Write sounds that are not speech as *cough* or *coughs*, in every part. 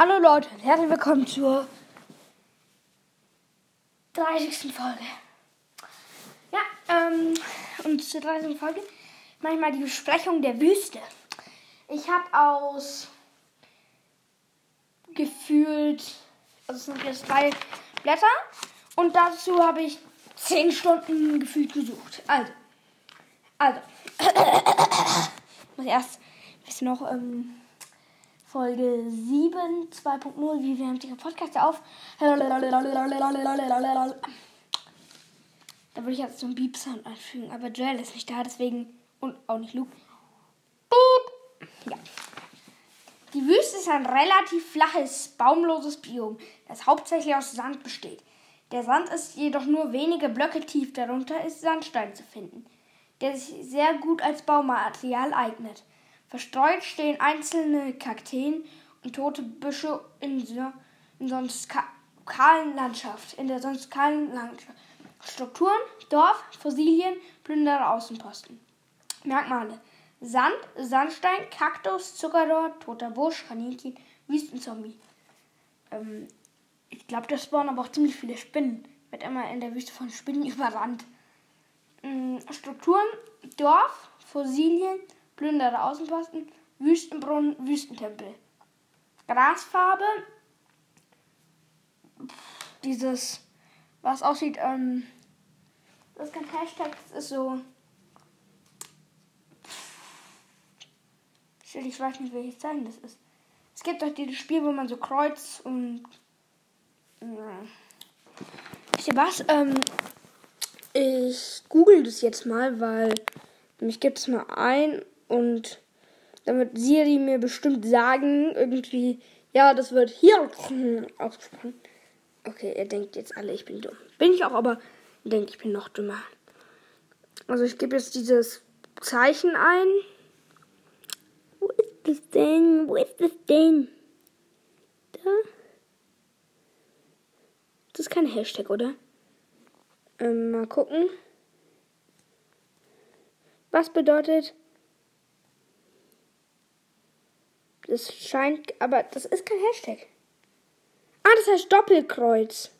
Hallo Leute, herzlich willkommen zur 30. Folge. Ja, ähm, und zur 30. Folge mache ich mal die Besprechung der Wüste. Ich habe aus gefühlt, also es sind jetzt drei Blätter und dazu habe ich 10 Stunden gefühlt gesucht. Also, also, *coughs* muss erst ein bisschen noch, ähm, Folge 7, 2.0, wie wir haben die Podcast auf. Da würde ich jetzt so einen Beep-Sound einfügen, aber Joel ist nicht da, deswegen, und auch nicht Luke. Beep! Ja. Die Wüste ist ein relativ flaches, baumloses Biom, das hauptsächlich aus Sand besteht. Der Sand ist jedoch nur wenige Blöcke tief, darunter ist Sandstein zu finden, der sich sehr gut als Baumaterial eignet. Verstreut stehen einzelne Kakteen und tote Büsche in, in sonst kahlen Landschaft, in der sonst kahlen Landschaft. Strukturen, Dorf, Fossilien, Plünderer, Außenposten. Merkmale. Sand, Sandstein, Kaktus, Zuckerrohr, toter Busch, Kaninchen, Wüstenzombie. Ähm, ich glaube, da spawnen aber auch ziemlich viele Spinnen. Wird immer in der Wüste von Spinnen *laughs* überrannt. Ähm, Strukturen, Dorf, Fossilien, Plünderer Außenposten, Wüstenbrunnen, Wüstentempel. Grasfarbe, dieses, was aussieht, ähm, das ist kein Hashtag, das ist so. Ich weiß nicht, welches Zeichen das ist. Es gibt doch dieses Spiel, wo man so kreuzt und. Wisst ihr was? Ähm, ich google das jetzt mal, weil mich gibt es mal ein und damit Siri mir bestimmt sagen, irgendwie, ja, das wird hier ausgesprochen. Okay, er denkt jetzt alle, ich bin dumm. Bin ich auch, aber er denkt, ich bin noch dümmer. Also ich gebe jetzt dieses Zeichen ein. Wo ist das denn? Wo ist das denn? Da? Das ist kein Hashtag, oder? Ähm, mal gucken. Was bedeutet Das scheint, aber das ist kein Hashtag. Ah, das heißt Doppelkreuz.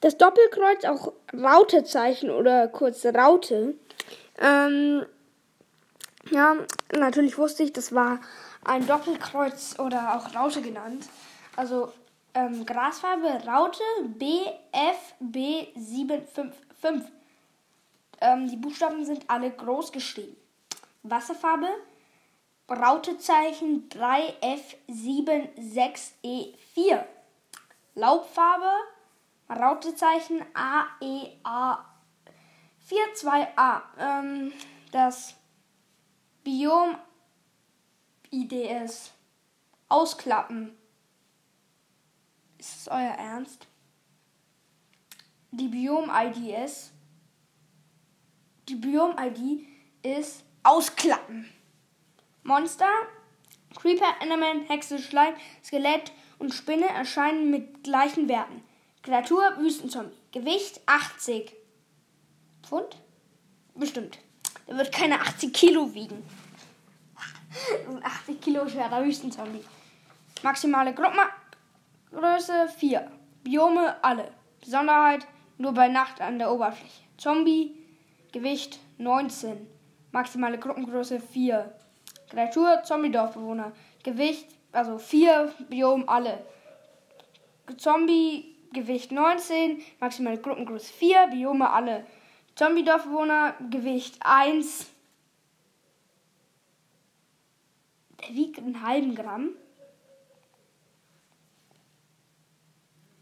Das Doppelkreuz, auch Rautezeichen oder kurz Raute. Ähm, ja, natürlich wusste ich, das war ein Doppelkreuz oder auch Raute genannt. Also ähm, Grasfarbe Raute BFB755. Ähm, die Buchstaben sind alle groß geschrieben. Wasserfarbe Rautezeichen 3F76E4. Laubfarbe Rautezeichen AEA42A. Ähm, das Biom IDS. Ausklappen. Ist es euer Ernst? Die Biom-IDS. Die Biom-ID ist ausklappen. Monster, Creeper, Enderman, Hexe, Schleim, Skelett und Spinne erscheinen mit gleichen Werten. Kreatur, Wüstenzombie. Gewicht 80 Pfund? Bestimmt. Der wird keine 80 Kilo wiegen. *laughs* Ein 80 Kilo schwerer Wüstenzombie. Maximale Gruppengröße 4. Biome alle. Besonderheit nur bei Nacht an der Oberfläche. Zombie, Gewicht 19. Maximale Gruppengröße 4. Kreatur, Zombie-Dorfbewohner. Gewicht, also 4, Biom alle. Zombie, Gewicht 19. Maximale Gruppengröße 4, Biome alle. Zombie-Dorfbewohner, Gewicht 1. Der wiegt einen halben Gramm.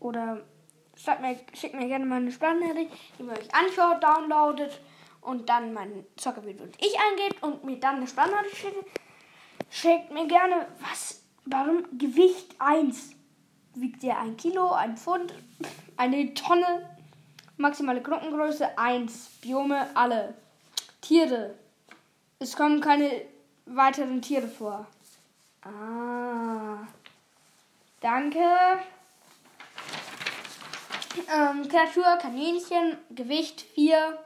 Oder schickt mir, schickt mir gerne mal eine Sprachnachricht, die man euch anschaut, downloadet und dann mein Zockerbild und ich eingebt und mir dann eine Sprachnachricht schickt, schickt mir gerne, was, warum Gewicht 1 wiegt ja ein Kilo, ein Pfund, *laughs* eine Tonne, maximale Gruppengröße 1, Biome alle, Tiere, es kommen keine weiteren Tiere vor. Ah, danke. Ähm, Kreatur, Kaninchen, Gewicht 4,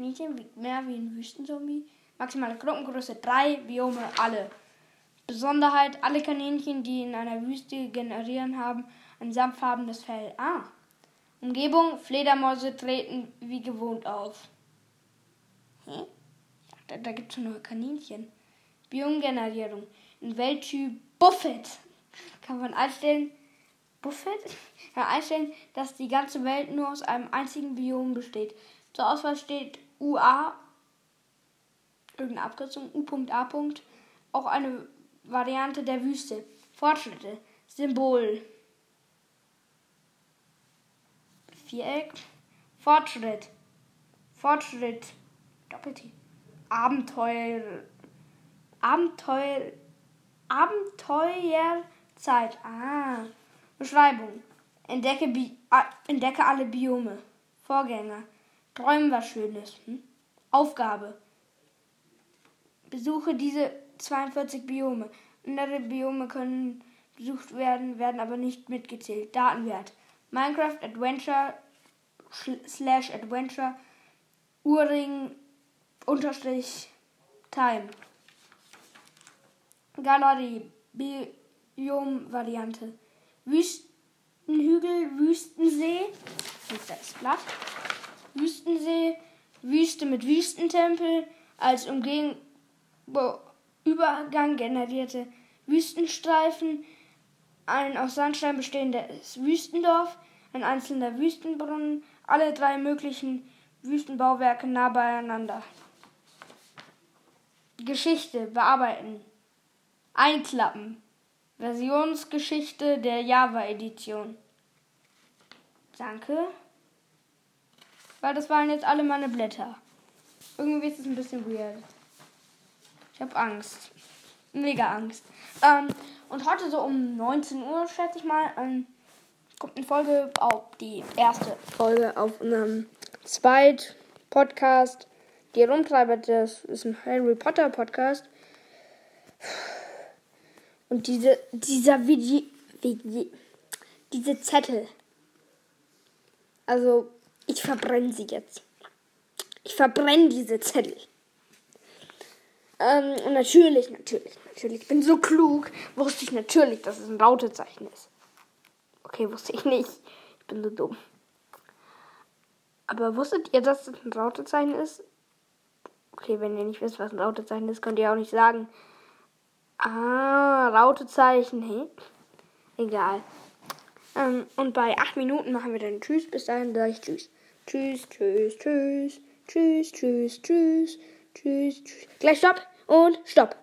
Kaninchen wiegt mehr wie ein Wüstenzombie. Maximale Gruppengröße 3, Biome alle. Besonderheit, alle Kaninchen, die in einer Wüste generieren, haben ein samtfarbenes Fell. Ah. Umgebung, Fledermäuse treten wie gewohnt auf. Hm? Da, da gibt es schon nur Kaninchen. Biomgenerierung. In Welttyp Buffet *laughs* kann man einstellen, Buffett *laughs* kann einstellen, dass die ganze Welt nur aus einem einzigen Biom besteht. Zur Auswahl steht UA, irgendeine Abkürzung, U.A. Auch eine Variante der Wüste. Fortschritte. Symbol. Viereck. Fortschritt. Fortschritt. Doppel-T. Abenteuer. Abenteuer. Abenteuerzeit. Ah. Beschreibung. Entdecke, Bi entdecke alle Biome. Vorgänger. Träumen was Schönes. Hm? Aufgabe. Besuche diese 42 Biome. Andere Biome können besucht werden, werden aber nicht mitgezählt. Datenwert. Minecraft Adventure slash Adventure Uhrring unterstrich Time. Galerie Biom-Variante. Wüstenhügel, Wüstensee. Da ist Blatt. Wüstensee, Wüste mit Wüstentempel als Umgehung Übergang generierte Wüstenstreifen, ein aus Sandstein bestehendes Wüstendorf, ein einzelner Wüstenbrunnen, alle drei möglichen Wüstenbauwerke nah beieinander. Geschichte bearbeiten. Einklappen. Versionsgeschichte der Java-Edition. Danke. Weil das waren jetzt alle meine Blätter. Irgendwie ist es ein bisschen weird. Ich habe Angst. Mega Angst. Ähm, und heute so um 19 Uhr, schätze ich mal, ähm, kommt eine Folge auf die erste Folge auf einem Zweit Podcast. Die Rumtreiber, das ist ein Harry Potter Podcast. Und diese, dieser Video, diese Zettel. Also, ich verbrenne sie jetzt. Ich verbrenne diese Zettel. Ähm, natürlich, natürlich, natürlich. Ich bin so klug, wusste ich natürlich, dass es ein Rautezeichen ist. Okay, wusste ich nicht. Ich bin so dumm. Aber wusstet ihr, dass es ein Rautezeichen ist? Okay, wenn ihr nicht wisst, was ein Rautezeichen ist, könnt ihr auch nicht sagen. Ah, Rautezeichen, hey? Egal. Ähm, und bei 8 Minuten machen wir dann Tschüss. Bis dahin sage ich Tschüss. Tschüss, tschüss, tschüss. Tschüss, tschüss, tschüss. Tschüss, tschüss. Gleich Stopp und Stopp.